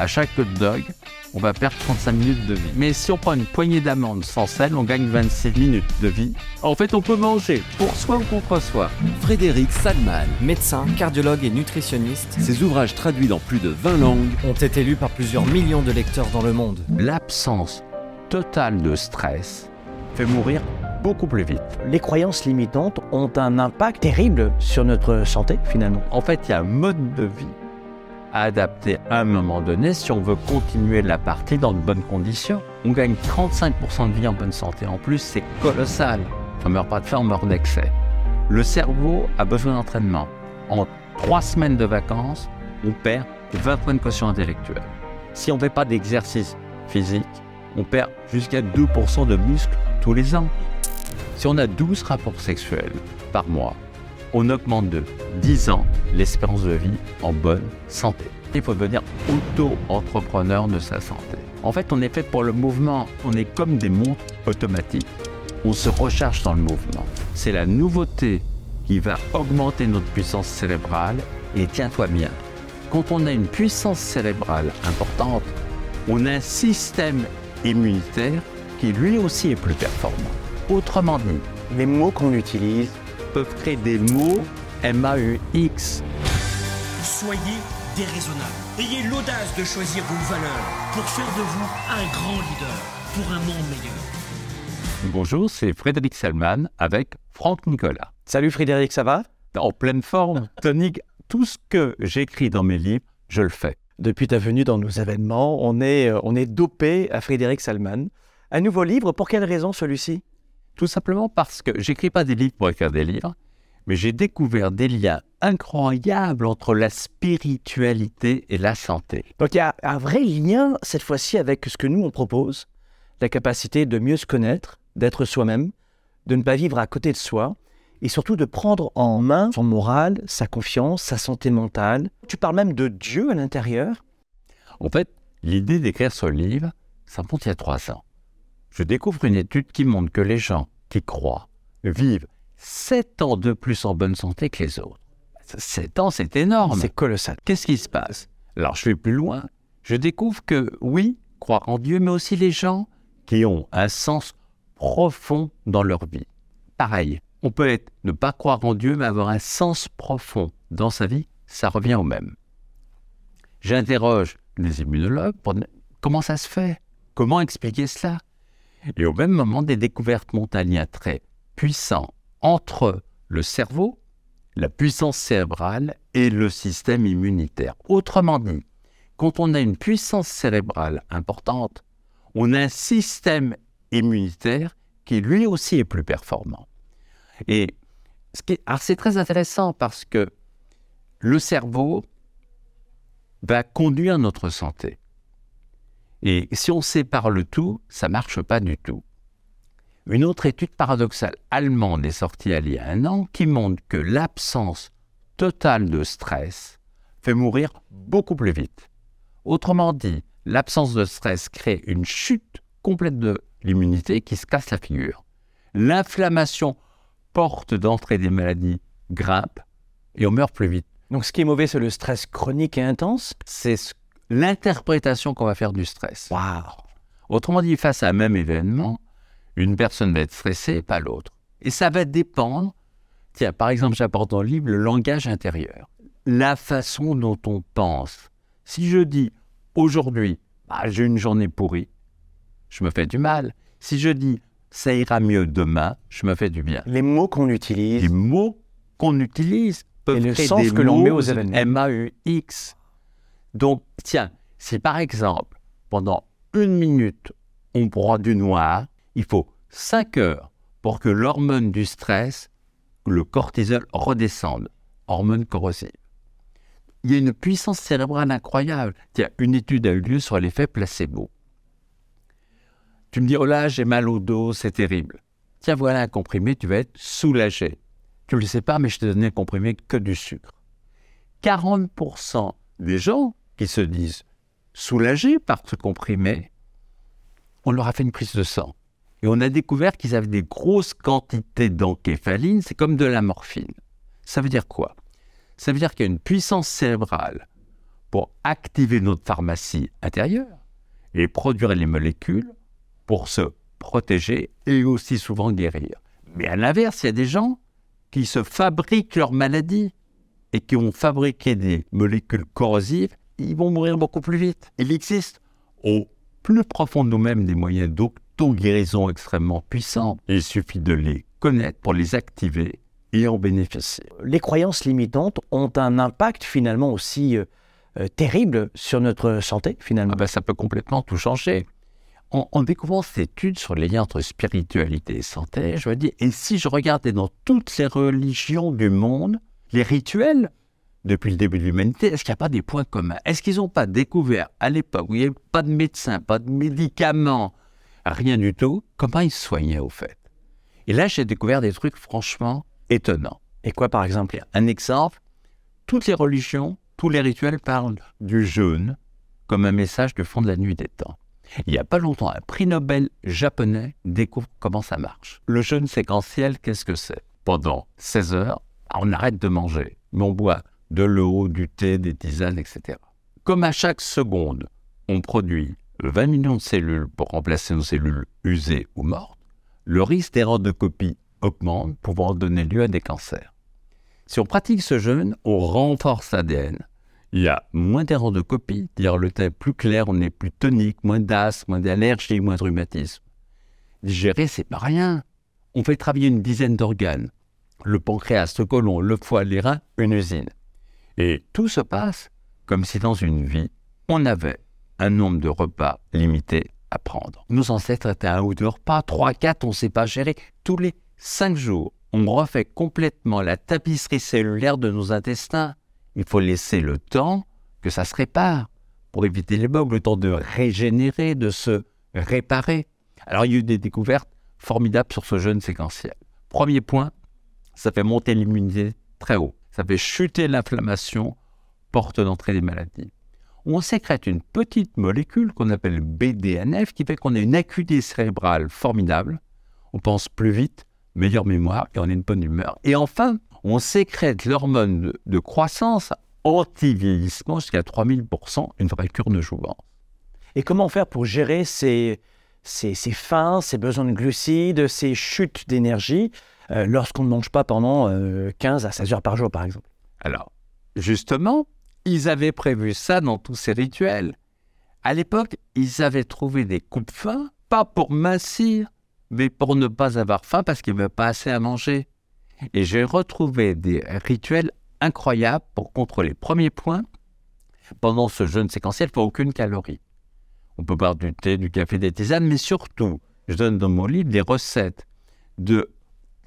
à chaque hot dog, on va perdre 35 minutes de vie. Mais si on prend une poignée d'amandes sans sel, on gagne 26 minutes de vie. En fait, on peut manger pour soi ou contre soi. Frédéric Salman. Médecin, cardiologue et nutritionniste, Ses ouvrages traduits dans plus de 20 langues ont été lus par plusieurs millions de lecteurs dans le monde. L'absence totale de stress fait mourir beaucoup plus vite. Les croyances limitantes ont un impact terrible sur notre santé finalement. En fait, il y a un mode de vie à adapter à un moment donné si on veut continuer la partie dans de bonnes conditions. On gagne 35% de vie en bonne santé. En plus, c'est colossal. On ne meurt pas de faim, on meurt d'excès. Le cerveau a besoin d'entraînement. En trois semaines de vacances, on perd 20 points de quotient intellectuel. Si on ne fait pas d'exercice physique, on perd jusqu'à 2% de muscles tous les ans. Si on a 12 rapports sexuels par mois, on augmente de 10 ans l'espérance de vie en bonne santé. Il faut devenir auto-entrepreneur de sa santé. En fait, on est fait pour le mouvement. On est comme des montres automatiques. On se recharge dans le mouvement. C'est la nouveauté qui va augmenter notre puissance cérébrale. Et tiens-toi bien, quand on a une puissance cérébrale importante, on a un système immunitaire qui lui aussi est plus performant. Autrement dit, Les mots qu'on utilise, peuvent créer des mots MAUX. Soyez déraisonnable. Ayez l'audace de choisir vos valeurs pour faire de vous un grand leader pour un monde meilleur. Bonjour, c'est Frédéric Selman avec Franck Nicolas. salut Frédéric, ça va? En pleine forme, tonique, tout ce que j'écris dans mes livres, je le fais. Depuis ta venue dans nos événements, on est, euh, on est dopé à Frédéric Salman. Un nouveau livre, pour quelle raison celui-ci? Tout simplement parce que j'écris pas des livres pour écrire des livres, mais j'ai découvert des liens incroyables entre la spiritualité et la santé. Donc il y a un vrai lien cette fois-ci avec ce que nous on propose, la capacité de mieux se connaître, d'être soi-même, de ne pas vivre à côté de soi et surtout de prendre en main son moral, sa confiance, sa santé mentale. Tu parles même de Dieu à l'intérieur. En fait, l'idée d'écrire ce livre, ça monte il y a trois ans. Je découvre une étude qui montre que les gens qui croient vivent sept ans de plus en bonne santé que les autres. Sept ans, c'est énorme. C'est colossal. Qu'est-ce qui se passe? Alors, je vais plus loin. Je découvre que, oui, croire en Dieu, mais aussi les gens qui ont un sens profond dans leur vie. Pareil, on peut être, ne pas croire en Dieu, mais avoir un sens profond dans sa vie, ça revient au même. J'interroge les immunologues pour comment ça se fait? Comment expliquer cela? Et au même moment, des découvertes montent un lien très puissant entre le cerveau, la puissance cérébrale et le système immunitaire. Autrement dit, quand on a une puissance cérébrale importante, on a un système immunitaire qui lui aussi est plus performant. Et c'est très intéressant parce que le cerveau va conduire notre santé. Et si on sépare le tout, ça ne marche pas du tout. Une autre étude paradoxale allemande est sortie il y a un an qui montre que l'absence totale de stress fait mourir beaucoup plus vite. Autrement dit, l'absence de stress crée une chute complète de l'immunité qui se casse la figure. L'inflammation porte d'entrée des maladies grimpe et on meurt plus vite. Donc ce qui est mauvais, c'est le stress chronique et intense. C'est ce- l'interprétation qu'on va faire du stress. Waouh Autrement dit, face à un même événement, une personne va être stressée et pas l'autre. Et ça va dépendre, tiens, par exemple, j'apporte dans le livre le langage intérieur, la façon dont on pense. Si je dis aujourd'hui, bah, j'ai une journée pourrie, je me fais du mal. Si je dis ça ira mieux demain, je me fais du bien. Les mots qu'on utilise. Les mots qu'on utilise peuvent Et le créer sens des que l'on met aux événements. M-A-U-X. Donc, tiens, si par exemple, pendant une minute, on broie du noir, il faut 5 heures pour que l'hormone du stress, le cortisol, redescende. Hormone corrosive. Il y a une puissance cérébrale incroyable. Tiens, une étude a eu lieu sur l'effet placebo. Tu me dis, oh là, j'ai mal au dos, c'est terrible. Tiens, voilà un comprimé, tu vas être soulagé. Tu ne le sais pas, mais je te donne un comprimé que du sucre. 40% des gens qui se disent soulagés par ce comprimé, on leur a fait une prise de sang. Et on a découvert qu'ils avaient des grosses quantités d'encéphaline, c'est comme de la morphine. Ça veut dire quoi? Ça veut dire qu'il y a une puissance cérébrale pour activer notre pharmacie intérieure et produire les molécules pour se protéger et aussi souvent guérir. Mais à l'inverse, il y a des gens qui se fabriquent leur maladie et qui ont fabriqué des molécules corrosives, ils vont mourir beaucoup plus vite. Il existe au plus profond de nous-mêmes des moyens d'auto-guérison extrêmement puissants. Il suffit de les connaître pour les activer et en bénéficier. Les croyances limitantes ont un impact finalement aussi euh, euh, terrible sur notre santé finalement. Ah ben, ça peut complètement tout changer. En, en découvrant cette étude sur les liens entre spiritualité et santé, je me dis, et si je regardais dans toutes les religions du monde, les rituels, depuis le début de l'humanité, est-ce qu'il n'y a pas des points communs? Est-ce qu'ils n'ont pas découvert à l'époque où il n'y avait pas de médecins, pas de médicaments, rien du tout, comment ils soignaient au fait? Et là, j'ai découvert des trucs franchement étonnants. Et quoi par exemple? Un exemple, toutes les religions, tous les rituels parlent du jeûne comme un message du fond de la nuit des temps. Il n'y a pas longtemps, un prix Nobel japonais découvre comment ça marche. Le jeûne séquentiel, qu'est-ce que c'est? Pendant 16 heures, on arrête de manger, mais on boit de l'eau, du thé, des tisanes, etc. Comme à chaque seconde, on produit 20 millions de cellules pour remplacer nos cellules usées ou mortes, le risque d'erreur de copie augmente, pouvant donner lieu à des cancers. Si on pratique ce jeûne, on renforce l'ADN. Il y a moins d'erreurs de copie, c'est-à-dire le teint est plus clair, on est plus tonique, moins d'asthme, moins d'allergie, moins de rhumatisme. Digérer, c'est pas rien. On fait travailler une dizaine d'organes. Le pancréas, le côlon, le foie, les reins, une usine. Et tout se passe comme si dans une vie, on avait un nombre de repas limité à prendre. Nos ancêtres étaient un ou deux repas, trois, quatre, on ne sait pas gérer. Tous les cinq jours, on refait complètement la tapisserie cellulaire de nos intestins. Il faut laisser le temps que ça se répare pour éviter les bugs, le temps de régénérer, de se réparer. Alors il y a eu des découvertes formidables sur ce jeûne séquentiel. Premier point, ça fait monter l'immunité très haut. Ça fait chuter l'inflammation, porte d'entrée des maladies. On sécrète une petite molécule qu'on appelle BDNF qui fait qu'on a une acuité cérébrale formidable. On pense plus vite, meilleure mémoire et on a une bonne humeur. Et enfin, on sécrète l'hormone de, croissance anti-vieillissement jusqu'à 3000%, une vraie cure de jouvence. Et comment faire pour gérer ces, ces, ces ces besoins de glucides, ces chutes d'énergie? Euh, lorsqu'on ne mange pas pendant euh, 15 à 16 heures par jour, par exemple Alors, justement, ils avaient prévu ça dans tous ces rituels. À l'époque, ils avaient trouvé des coupes faim, pas pour mincir, mais pour ne pas avoir faim parce qu'il n'y avait pas assez à manger. Et j'ai retrouvé des rituels incroyables pour contrôler. Premier point, pendant ce jeûne séquentiel, il faut aucune calorie. On peut boire du thé, du café, des tisanes, mais surtout, je donne dans mon livre des recettes de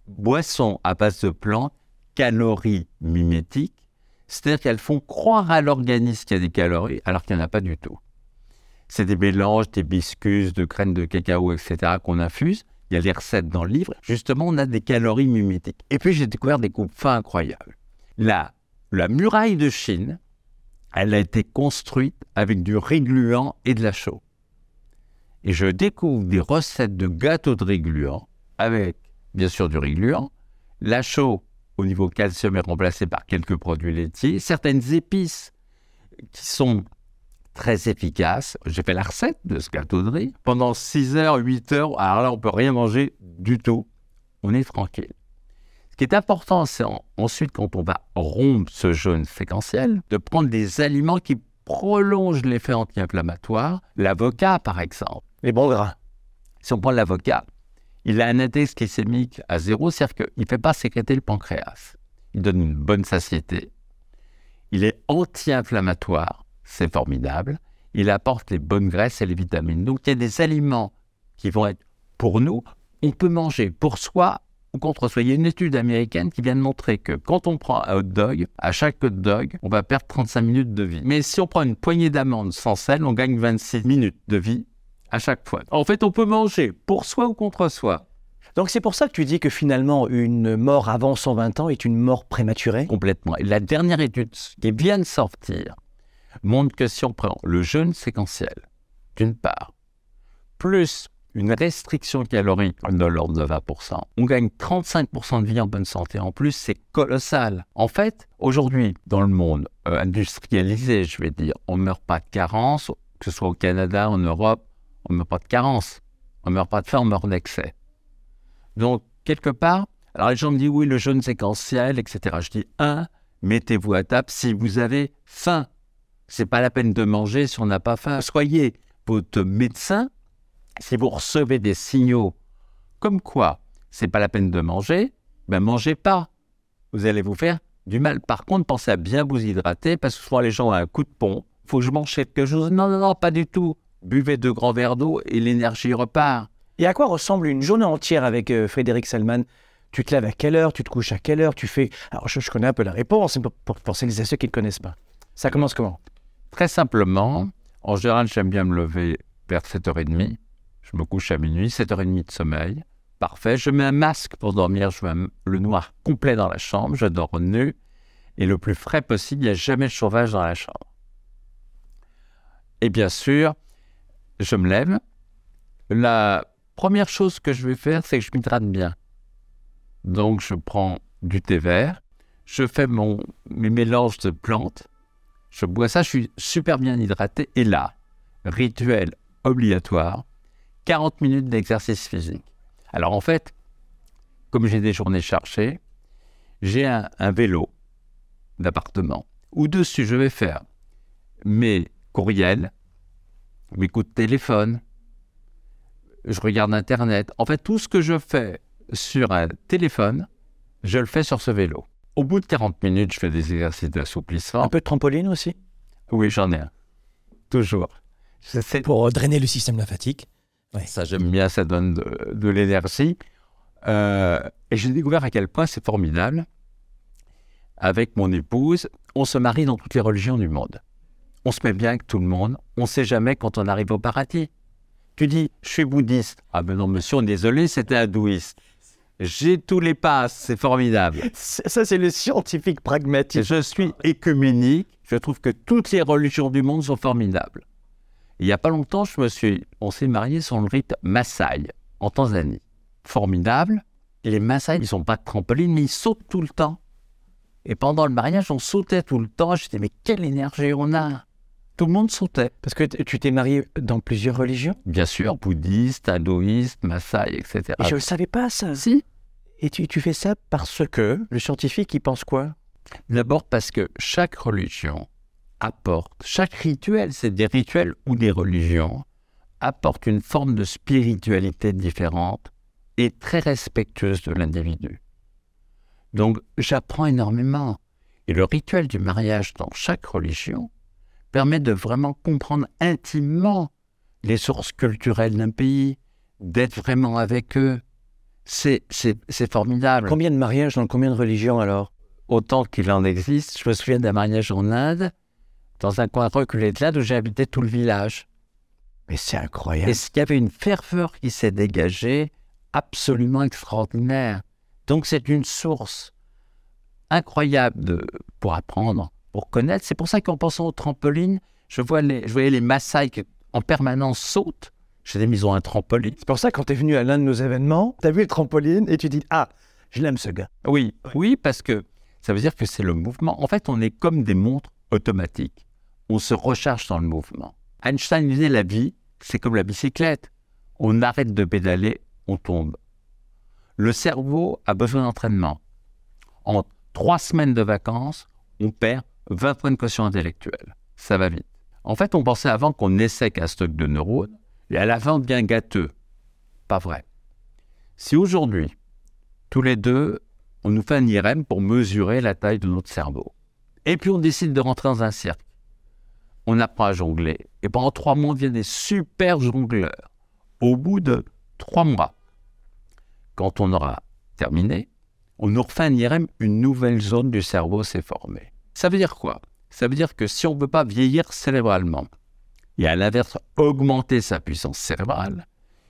boissons à base de plantes, calories mimétiques, c'est-à-dire qu'elles font croire à l'organisme qu'il y a des calories alors qu'il n'y en a pas du tout. C'est des mélanges d'hibiscus, de graines de cacao, etc. qu'on infuse. Il y a des recettes dans le livre. Justement, on a des calories mimétiques. Et puis, j'ai découvert des coupes fins incroyables. La, la muraille de Chine, elle a été construite avec du riz gluant et de la chaux. Et je découvre des recettes de gâteaux de riz gluant avec, bien sûr, du riz gluant. La chaux, au niveau calcium, est remplacée par quelques produits laitiers, certaines épices qui sont très efficaces. J'ai fait la recette de ce gâteau de riz. Pendant 6 heures, 8 heures, alors là, on peut rien manger du tout. On est tranquille. Ce qui est important, c'est en- ensuite, quand on va rompre ce jeûne séquentiel, de prendre des aliments qui prolongent l'effet anti-inflammatoire. L'avocat, par exemple. Les bons gras. Si on prend l'avocat, il a un index glycémique à zéro, c'est-à-dire qu'il ne fait pas sécréter le pancréas. Il donne une bonne satiété. Il est anti-inflammatoire, c'est formidable. Il apporte les bonnes graisses et les vitamines. Donc il y a des aliments qui vont être pour nous. On peut manger pour soi ou contre soi. Il y a une étude américaine qui vient de montrer que quand on prend un hot dog, à chaque hot dog, on va perdre 35 minutes de vie. Mais si on prend une poignée d'amandes sans sel, on gagne 26 minutes de vie à chaque fois. En fait, on peut manger pour soi ou contre soi. Donc c'est pour ça que tu dis que finalement une mort avant 120 ans est une mort prématurée? Complètement. Et la dernière étude qui vient de sortir montre que si on prend le jeûne séquentiel, d'une part, plus une restriction calorique de l'ordre de 20%. On gagne 35% de vie en bonne santé. En plus, c'est colossal. En fait, aujourd'hui, dans le monde euh, industrialisé, je vais dire, on ne meurt pas de carence, que ce soit au Canada, en Europe, on ne meurt pas de carence. On ne meurt pas de faim, on meurt d'excès. Donc, quelque part, alors les gens me disent oui, le jeûne séquentiel, etc. Je dis un, mettez-vous à table si vous avez faim. C'est pas la peine de manger si on n'a pas faim. Soyez votre médecin si vous recevez des signaux comme quoi c'est pas la peine de manger, ben mangez pas. Vous allez vous faire du mal. Par contre, pensez à bien vous hydrater parce que souvent les gens ont un coup de pont. Faut que je mange quelque chose. Non, non, non, pas du tout. Buvez deux grands verres d'eau et l'énergie repart. Et à quoi ressemble une journée entière avec euh, Frédéric Salman? Tu te lèves à quelle heure? Tu te couches à quelle heure? Tu fais. Alors, je, je connais un peu la réponse, pour, pour, pour celles et ceux qui ne connaissent pas. Ça commence comment? Très simplement, en général, j'aime bien me lever vers 7h30. Je me couche à minuit, 7h30 de sommeil. Parfait. Je mets un masque pour dormir. Je mets le noir complet dans la chambre. Je dors nu. Et le plus frais possible, il n'y a jamais de chauffage dans la chambre. Et bien sûr, je me lève. La première chose que je vais faire, c'est que je m'hydrate bien. Donc, je prends du thé vert. Je fais mon, mes mélanges de plantes. Je bois ça, je suis super bien hydraté. Et là, rituel obligatoire, 40 minutes d'exercice physique. Alors en fait, comme j'ai des journées chargées, j'ai un, vélo d'appartement où dessus je vais faire mes courriels, mes coups de téléphone, je regarde Internet. En fait, tout ce que je fais sur un téléphone, je le fais sur ce vélo. Au bout de 40 minutes, je fais des exercices d'assouplissement. Un peu de trampoline aussi? Oui, j'en ai un. Toujours. Pour euh, drainer le système lymphatique. Ça, j'aime bien, ça donne de, de l'énergie. Euh, et j'ai découvert à quel point c'est formidable. Avec mon épouse, on se marie dans toutes les religions du monde. On se met bien avec tout le monde. On ne sait jamais quand on arrive au paradis. Tu dis, je suis bouddhiste. Ah ben non, monsieur, désolé, c'était hindouiste. J'ai tous les passes, c'est formidable. Ça, c'est le scientifique pragmatique. Je suis écuménique. Je trouve que toutes les religions du monde sont formidables. Il n'y a pas longtemps, je me suis, on s'est marié sur le rite Maasai, en Tanzanie. Formidable. Et les Maasai, ils ne sont pas de trampoline, mais ils sautent tout le temps. Et pendant le mariage, on sautait tout le temps. Je disais, mais quelle énergie on a Tout le monde sautait. Parce que tu t'es marié dans plusieurs religions Bien sûr, bouddhiste, hindouiste, Maasai, etc. Et je ne le savais pas, ça. Si. Et tu, tu fais ça parce que le scientifique, il pense quoi? D'abord parce que chaque religion apporte, chaque rituel, c'est des rituels ou des religions, apporte une forme de spiritualité différente et très respectueuse de l'individu. Donc j'apprends énormément. Et le rituel du mariage dans chaque religion permet de vraiment comprendre intimement les sources culturelles d'un pays, d'être vraiment avec eux. C'est c'est- c'est formidable Combien de mariages dans combien de religions alors? Autant qu'il en existe. Je me souviens d'un mariage en Inde, dans un coin reculé de l'Inde où j'ai habité tout le village. Mais c'est incroyable. Et il y avait une ferveur qui s'est dégagée, absolument extraordinaire. Donc c'est une source incroyable de, pour apprendre, pour connaître. C'est pour ça qu'en pensant au trampoline, je, vois les, je voyais les Maasai qui en permanence sautent. Je disais, mais ils ont un trampoline. C'est pour ça que quand tu es venu à l'un de nos événements, tu as vu le trampoline et tu dis Ah, je l'aime ce gars. Oui, oui, parce que ça veut dire que c'est le mouvement. En fait, on est comme des montres automatiques. On se recharge dans le mouvement. Einstein disait la vie, c'est comme la bicyclette. On arrête de pédaler, on tombe. Le cerveau a besoin d'entraînement. En trois semaines de vacances, on perd 20 points de quotient intellectuel. Ça va vite. En fait, on pensait avant qu'on essaie qu'un stock de neurones, et à la fin, on devient gâteux. Pas vrai. Si aujourd'hui, tous les deux, on nous fait un IRM pour mesurer la taille de notre cerveau. Et puis on décide de rentrer dans un cercle. On apprend à jongler. Et pendant trois mois, on devient des super jongleurs. Au bout de trois mois, quand on aura terminé, on nous refait un IRM, une nouvelle zone du cerveau s'est formée. Ça veut dire quoi? Ça veut dire que si on ne veut pas vieillir cérébralement, et à l'inverse augmenter sa puissance cérébrale,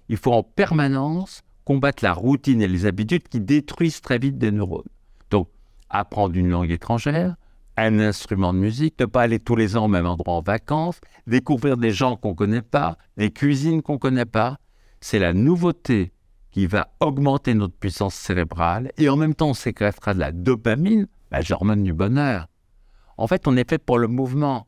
il faut en permanence combattre la routine et les habitudes qui détruisent très vite des neurones. Donc, apprendre une langue étrangère, un instrument de musique, ne pas aller tous les ans au même endroit en vacances, découvrir des gens qu'on ne connaît pas, des cuisines qu'on ne connaît pas, c'est la nouveauté qui va augmenter notre puissance cérébrale et en même temps on sécrétera de la dopamine, bah, l'hormone du bonheur. En fait, on est fait pour le mouvement.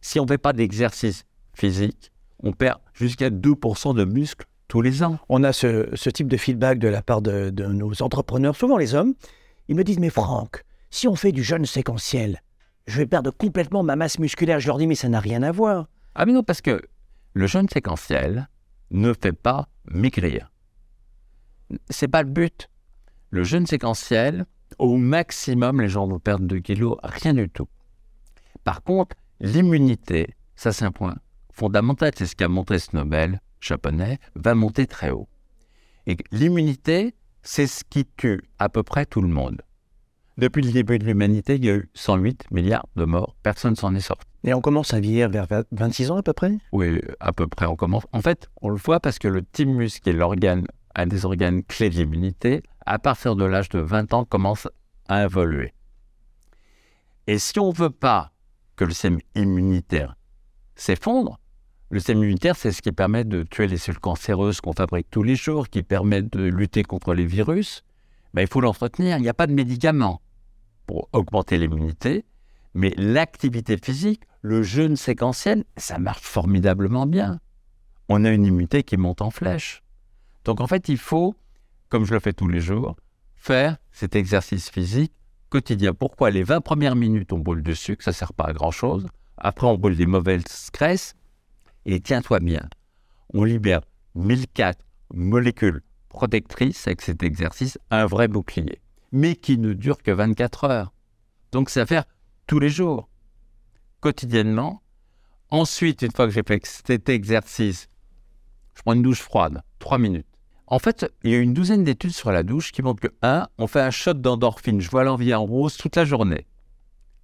Si on ne fait pas d'exercice physique, on perd jusqu'à 2% de muscles tous les ans. On a ce, ce type de feedback de la part de, de nos entrepreneurs, souvent les hommes. Ils me disent, mais Franck, si on fait du jeûne séquentiel, je vais perdre complètement ma masse musculaire. Je leur dis, mais ça n'a rien à voir. Ah mais non, parce que le jeûne séquentiel ne fait pas maigrir. C'est pas le but. Le jeûne séquentiel, au maximum, les gens vont perdre 2 kilos, rien du tout. Par contre, l'immunité, ça c'est un point fondamental, c'est ce qu'a montré ce Nobel japonais, va monter très haut. Et l'immunité, c'est ce qui tue à peu près tout le monde. Depuis le début de l'humanité, il y a eu 108 milliards de morts, personne s'en est sorti. Et on commence à vieillir vers 26 ans à peu près? Oui, à peu près, on commence. En fait, on le voit parce que le thymus, qui est l'organe, un des organes clés de l'immunité, à partir de l'âge de 20 ans, commence à évoluer. Et si on ne veut pas que le système immunitaire s'effondre, le système immunitaire, c'est ce qui permet de tuer les cellules cancéreuses qu'on fabrique tous les jours, qui permet de lutter contre les virus. Ben, il faut l'entretenir. Il n'y a pas de médicaments pour augmenter l'immunité, mais l'activité physique, le jeûne séquentiel, ça marche formidablement bien. On a une immunité qui monte en flèche. Donc en fait, il faut, comme je le fais tous les jours, faire cet exercice physique quotidien. Pourquoi les 20 premières minutes, on brûle du sucre, ça ne sert pas à grand-chose. Après, on brûle des mauvaises graisses. Et tiens-toi bien, on libère 1004 molécules protectrices avec cet exercice, un vrai bouclier, mais qui ne dure que 24 heures. Donc c'est à faire tous les jours, quotidiennement. Ensuite, une fois que j'ai fait cet exercice, je prends une douche froide, 3 minutes. En fait, il y a une douzaine d'études sur la douche qui montrent que, 1, on fait un shot d'endorphine, je vois l'envie en rose toute la journée.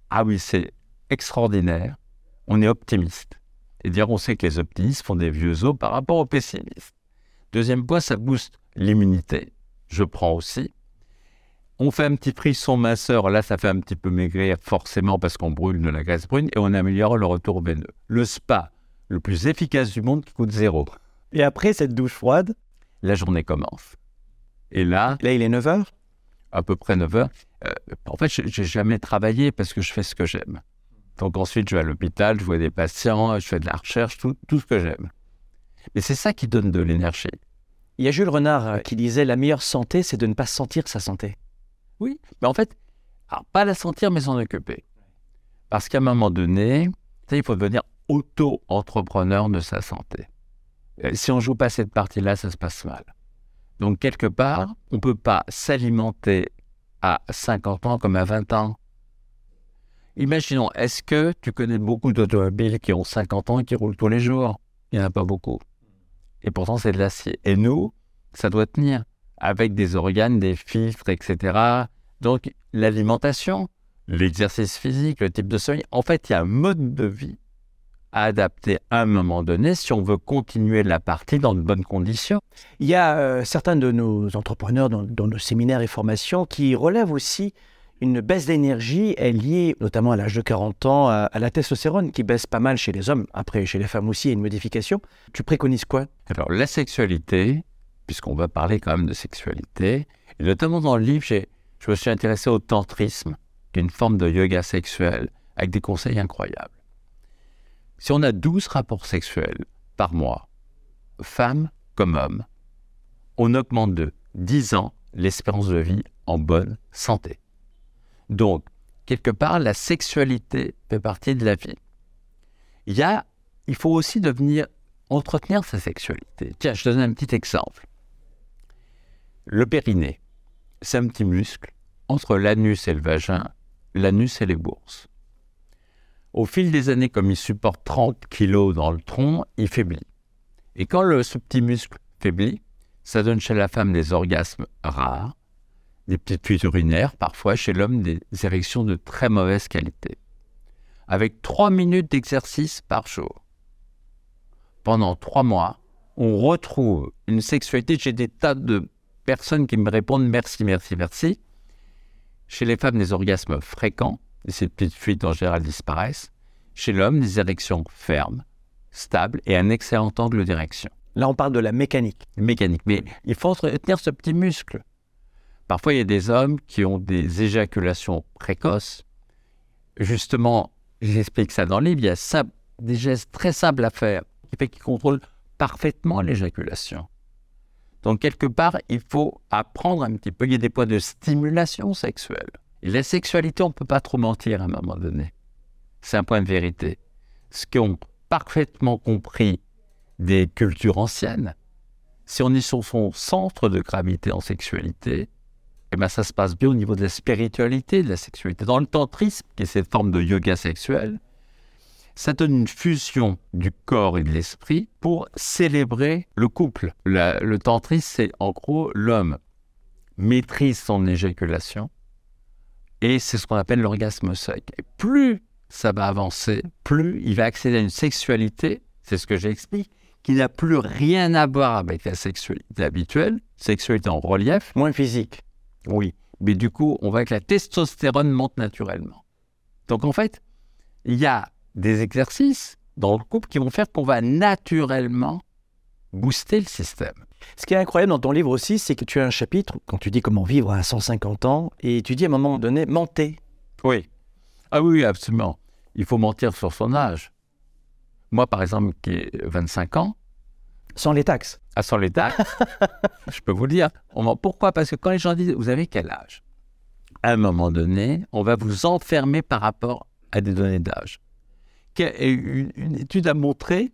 Ah oui, c'est extraordinaire, on est optimiste. Et dire, on sait que les optimistes font des vieux os par rapport aux pessimistes. Deuxième point, ça booste l'immunité. Je prends aussi. On fait un petit frisson minceur, là ça fait un petit peu maigrir forcément parce qu'on brûle de la graisse brune et on améliore le retour veineux. Le spa, le plus efficace du monde qui coûte zéro. Et après cette douche froide, La journée commence. Et là, là il est 9h à peu près 9 heures, euh, en fait, je n'ai jamais travaillé parce que je fais ce que j'aime. Donc ensuite, je vais à l'hôpital, je vois des patients, je fais de la recherche, tout, tout ce que j'aime. Mais c'est ça qui donne de l'énergie. Il y a Jules Renard euh, qui disait la meilleure santé, c'est de ne pas sentir sa santé. Oui, mais en fait, alors, pas la sentir, mais s'en occuper. Parce qu'à un moment donné, il faut devenir auto-entrepreneur de sa santé. Et si on joue pas cette partie-là, ça se passe mal. Donc, quelque part, on peut pas s'alimenter à 50 ans comme à 20 ans. Imaginons, est-ce que tu connais beaucoup d'automobiles qui ont 50 ans et qui roulent tous les jours? Il n'y en a pas beaucoup. Et pourtant, c'est de l'acier. Et nous, ça doit tenir avec des organes, des filtres, etc. Donc, l'alimentation, l'exercice physique, le type de sommeil, en fait, il y a un mode de vie à adapter à un moment donné si on veut continuer la partie dans de bonnes conditions. Il y a euh, certains de nos entrepreneurs dans, dans nos séminaires et formations qui relèvent aussi une baisse d'énergie est liée notamment à l'âge de 40 ans à, à la testostérone qui baisse pas mal chez les hommes. Après, chez les femmes aussi, il y a une modification. Tu préconises quoi? Alors, la sexualité, puisqu'on va parler quand même de sexualité, et notamment dans le livre, je me suis intéressé au tantrisme, qui est une forme de yoga sexuel, avec des conseils incroyables. Si on a 12 rapports sexuels par mois, femmes comme hommes, on augmente de 10 ans l'espérance de vie en bonne santé. Donc, quelque part, la sexualité fait partie de la vie. Il, faut aussi devenir entretenir sa sexualité. Tiens, je donne un petit exemple. Le périnée, c'est un petit muscle entre l'anus et le vagin, l'anus et les bourses. Au fil des années, comme il supporte 30 kilos dans le tronc, il faiblit. Et quand le, ce petit muscle faiblit, ça donne chez la femme des orgasmes rares, des petites fuites urinaires, parfois chez l'homme des érections de très mauvaise qualité. Avec 3 minutes d'exercice par jour pendant trois mois, on retrouve une sexualité. J'ai des tas de personnes qui me répondent merci, merci, merci. Chez les femmes, des orgasmes fréquents, et ces petites fuites en général disparaissent. Chez l'homme, des érections fermes, stables et un excellent angle d'érection. Là, on parle de la mécanique. mécanique. Mais il faut entretenir ce petit muscle. Parfois, il y a des hommes qui ont des éjaculations précoces. Justement, j'explique ça dans le livre, il y a des gestes très simples à faire qui fait qu'ils contrôlent parfaitement l'éjaculation. Donc, quelque part, il faut apprendre un petit peu. Il y a des points de stimulation sexuelle. La sexualité, on ne peut pas trop mentir à un moment donné. C'est un point de vérité. Ce qu'ont parfaitement compris des cultures anciennes, si on est sur son centre de gravité en sexualité, eh ben ça se passe bien au niveau de la spiritualité, de la sexualité. Dans le tantrisme, qui est cette forme de yoga sexuel, ça donne une fusion du corps et de l'esprit pour célébrer le couple. Le tantrisme, c'est en gros l'homme maîtrise son éjaculation et c'est ce qu'on appelle l'orgasme sec. Et plus ça va avancer, plus il va accéder à une sexualité, c'est ce que j'explique, qui n'a plus rien à voir avec la sexualité habituelle, sexualité en relief, Moins physique. oui. Mais du coup, on voit que la testostérone monte naturellement. Donc en fait, il y a des exercices dans le couple qui vont faire qu'on va naturellement booster le système. Ce qui est incroyable dans ton livre aussi, c'est que tu as un chapitre, quand tu dis comment vivre à 150 ans, et tu dis à un moment donné, mentez. Oui. Ah oui, absolument. Il faut mentir sur son âge. Moi, par exemple, qui ai 25 ans, Sans les taxes. à son l'état, je peux vous le dire. On ment- Pourquoi? Parce que quand les gens disent Vous avez quel âge? À un moment donné, on va vous enfermer par rapport à des données d'âge. Une étude a montré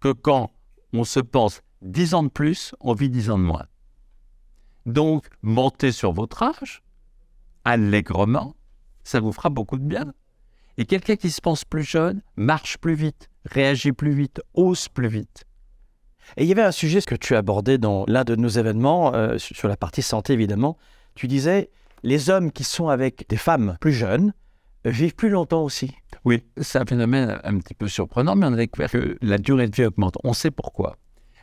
que quand on se pense 10 ans de plus, on vit 10 ans de moins. Donc, mentez sur votre âge, allègrement, ça vous fera beaucoup de bien. Et quelqu'un qui se pense plus jeune marche plus vite, réagit plus vite, ose plus vite. Et il y avait un sujet que tu abordais dans l'un de nos événements, euh, sur sur la partie santé évidemment. Tu disais, les hommes qui sont avec des femmes plus jeunes euh, vivent plus longtemps aussi. Oui, c'est un phénomène un petit peu surprenant, mais on a découvert que la durée de vie augmente. On sait pourquoi.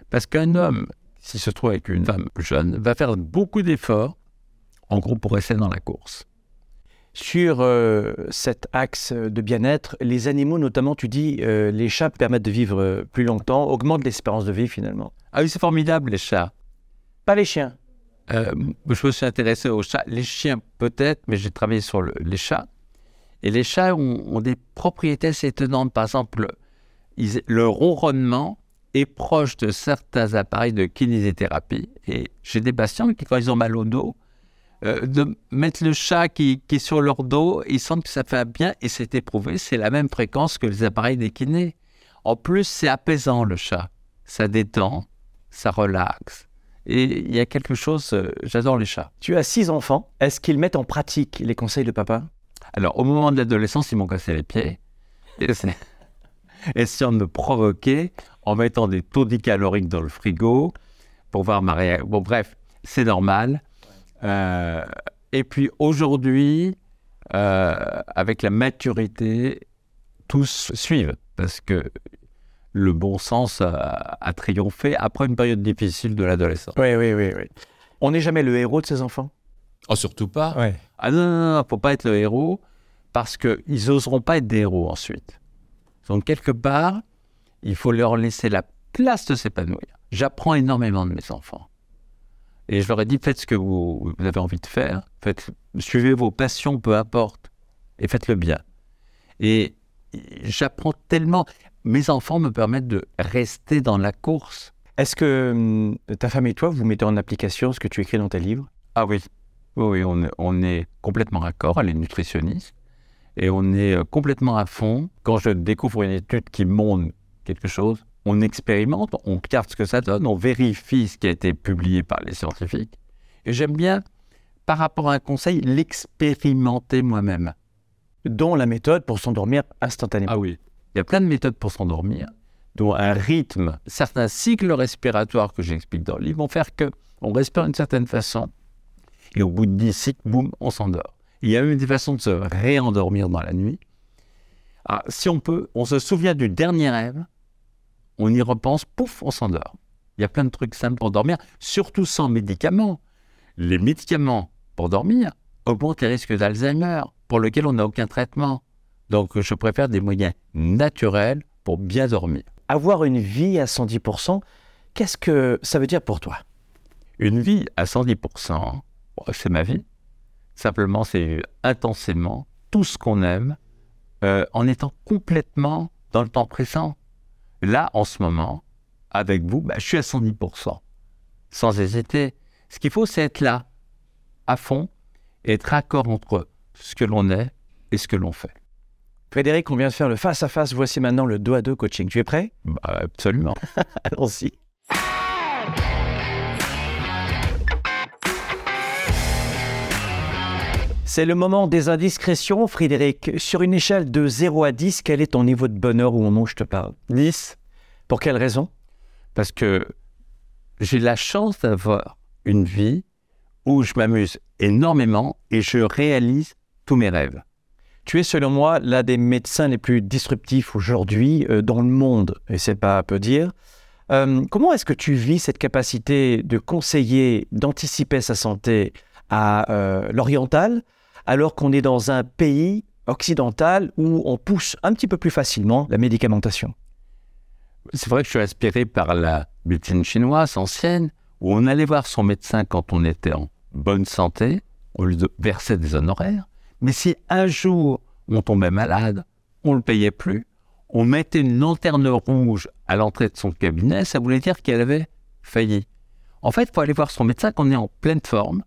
Parce qu'un homme, s'il se trouve avec une femme plus jeune, va faire beaucoup d'efforts, en gros, pour rester dans la course. Sur euh, cet axe de bien-être, les animaux notamment, tu dis, euh, les chats permettent de vivre euh, plus longtemps, augmentent l'espérance de vie finalement. Ah oui, c'est formidable, les chats. Pas les chiens. Euh, je me suis intéressé aux chats. Les chiens, peut-être, mais j'ai travaillé sur le- les chats. Et les chats ont, ont des propriétés assez étonnantes. Par exemple, ils- le ronronnement est proche de certains appareils de kinésithérapie. Et j'ai des patients qui, quand ils ont mal au dos, euh, de mettre le chat qui, qui est sur leur dos, ils sentent que ça fait un bien et c'est éprouvé. C'est la même fréquence que les appareils des kinés. En plus, c'est apaisant le chat. Ça détend, ça relaxe. Et il y a quelque chose, euh, j'adore les chats. Tu as six enfants. Est-ce qu'ils mettent en pratique les conseils de papa? Alors, au moment de l'adolescence, ils m'ont cassé les pieds. Essayant de me provoquer en mettant des taux caloriques dans le frigo pour voir ma réaction. Bon, bref, c'est normal. Euh, et puis aujourd'hui, euh, avec la maturité, tous suivent parce que le bon sens a, a triomphé après une période difficile de l'adolescence. Oui, oui, oui, oui. On n'est jamais le héros de ses enfants? Oh, surtout pas. Ouais. Ah non, non, non, faut pas être le héros parce qu'ils n'oseront pas être des héros ensuite. Donc, quelque part, il faut leur laisser la place de s'épanouir. J'apprends énormément de mes enfants. Et je leur ai dit, faites ce que vous, vous avez envie de faire. Faites, suivez vos passions, peu importe. Et faites-le bien. Et j'apprends tellement. Mes enfants me permettent de rester dans la course. Est-ce que hum, ta femme et toi, vous mettez en application ce que tu écris dans tes livres? Ah oui, oui, on, on est complètement d'accord, elle est nutritionniste, et on est euh, complètement à fond. Quand je découvre une étude qui montre quelque chose, on expérimente, on regarde ce que ça donne, on vérifie ce qui a été publié par les scientifiques. Et j'aime bien, par rapport à un conseil, l'expérimenter moi-même. Dont la méthode pour s'endormir instantanément. Ah oui. Il y a plein de méthodes pour s'endormir, dont un rythme, certains cycles respiratoires que j'explique dans le livre vont faire que on respire d'une certaine façon, et au bout de 10 cycles, boum, on s'endort. Il y a même des façons de se réendormir dans la nuit. Ah, si on peut, on se souvient du dernier rêve, on y repense, pouf, on s'endort. Il y a plein de trucs simples pour dormir, surtout sans médicaments. Les médicaments pour dormir augmentent les risques d'Alzheimer, pour lesquels on n'a aucun traitement. Donc, je préfère des moyens naturels pour bien dormir. Avoir une vie à 110%, Qu'est-ce que ça veut dire pour toi? Une vie à 110%, c'est ma vie. Simplement, c'est intensément tout ce qu'on aime euh, en étant complètement dans le temps présent. Là, en ce moment, avec vous, bah, je suis à 110%, sans hésiter. Ce qu'il faut, c'est être là, à fond, et être accord entre ce que l'on est et ce que l'on fait. Frédéric, on vient de faire le face-à-face. Voici maintenant le dos à dos coaching. Tu es prêt? Bah, absolument. Allons-y. C'est le moment des indiscrétions, Frédéric. Sur une échelle de 0 à 10, quel est ton niveau de bonheur au moment où je te parle? 10, Pour quelle raison? Parce que j'ai la chance d'avoir une vie où je m'amuse énormément et je réalise tous mes rêves. Tu es, selon moi, l'un des médecins les plus disruptifs aujourd'hui euh, dans le monde, et c'est pas à peu dire. Euh, comment est-ce que tu vis cette capacité de conseiller, d'anticiper sa santé à euh, l'oriental, alors qu'on est dans un pays occidental où on pousse un petit peu plus facilement la médicamentation C'est vrai que je suis inspiré par la médecine chinoise ancienne, où on allait voir son médecin quand on était en bonne santé, on lui versait des honoraires, mais si un jour on tombait malade, on ne le payait plus, on mettait une lanterne rouge à l'entrée de son cabinet, ça voulait dire qu'elle avait failli. En fait, il faut aller voir son médecin quand on est en pleine forme.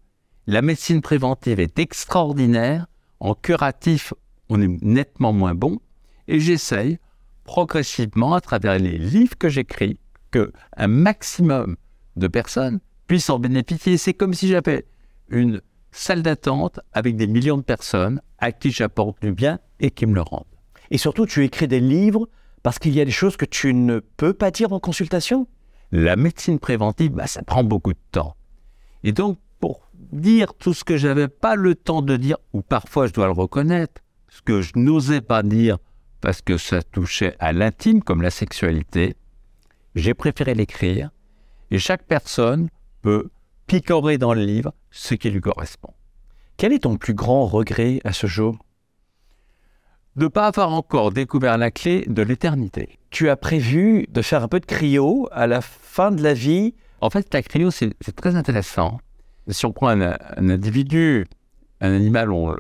La médecine préventive est extraordinaire. En curatif, on est nettement moins bon. Et j'essaye progressivement, à travers les livres que j'écris, que un maximum de personnes puissent en bénéficier. C'est comme si j'avais une salle d'attente avec des millions de personnes à qui j'apporte du bien et qui me le rendent. Et surtout, tu écris des livres parce qu'il y a des choses que tu ne peux pas dire en consultation? La médecine préventive, bah, ça prend beaucoup de temps. Et donc, dire tout ce que j'avais pas le temps de dire, ou parfois je dois le reconnaître, ce que je n'osais pas dire parce que ça touchait à l'intime comme la sexualité, j'ai préféré l'écrire. Et chaque personne peut picorer dans le livre ce qui lui correspond. Quel est ton plus grand regret à ce jour? De ne pas avoir encore découvert la clé de l'éternité. Tu as prévu de faire un peu de cryo à la fin de la vie? En fait, la cryo, c'est c'est très intéressant. Si on prend un, un individu, un animal, on le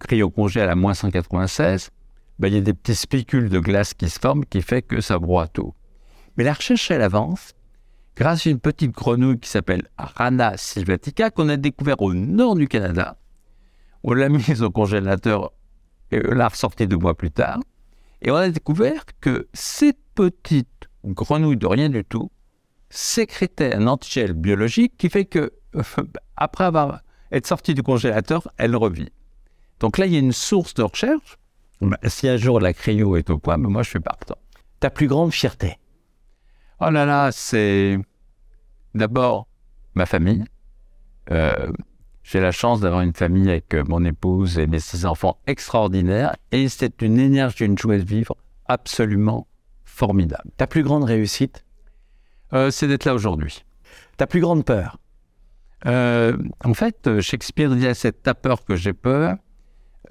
cryocongèle à moins 196, ben, il y a des petits spicules de glace qui se forment qui fait que ça broie tout. Mais la recherche, elle avance grâce à une petite grenouille qui s'appelle Rana sylvatica qu'on a découvert au nord du Canada. On l'a mise au congélateur et on l'a ressortie deux mois plus tard. Et on a découvert que cette petite grenouille de rien du tout sécrétait un antigel biologique qui fait que, après avoir être sortie du congélateur, elle revit. Donc là, il y a une source de recherche. Ben, si un jour la cryo est au point, ben moi je suis partant. Ta plus grande fierté? Oh là là, c'est d'abord ma famille. Euh, j'ai la chance d'avoir une famille avec euh, mon épouse et mes six enfants extraordinaires. Et c'est une énergie, une joie de vivre absolument formidable. Ta plus grande réussite? Euh, c'est d'être là aujourd'hui. Ta plus grande peur? Euh, en fait, euh, Shakespeare disait c'est ta peur que j'ai peur.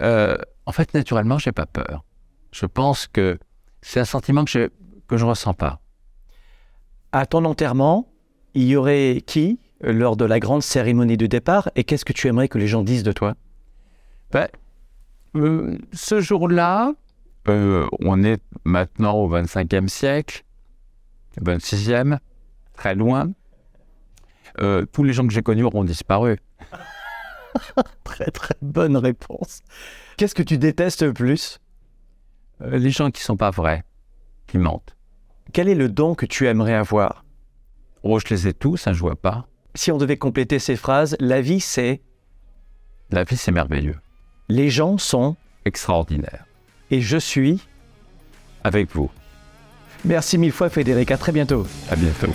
Euh, en fait, naturellement, j'ai pas peur. Je pense que c'est un sentiment que je que je ressens pas. À ton enterrement, il y aurait qui lors de la grande cérémonie du départ et qu'est-ce que tu aimerais que les gens disent de toi? Ben, euh, ce jour-là, euh, on est maintenant au 25e siècle, 26e, très loin. Euh, tous les gens que j'ai connus auront disparu. Très très bonne réponse. Qu'est-ce que tu détestes le plus? Euh, les gens qui sont pas vrais, qui mentent. Quel est le don que tu aimerais avoir? Oh, je les ai tous, hein, je vois pas. Si on devait compléter ces phrases, la vie c'est? La vie, c'est merveilleux, les gens sont? Extraordinaire. et je suis? Avec vous. Merci mille fois Frédéric, à très bientôt. À bientôt.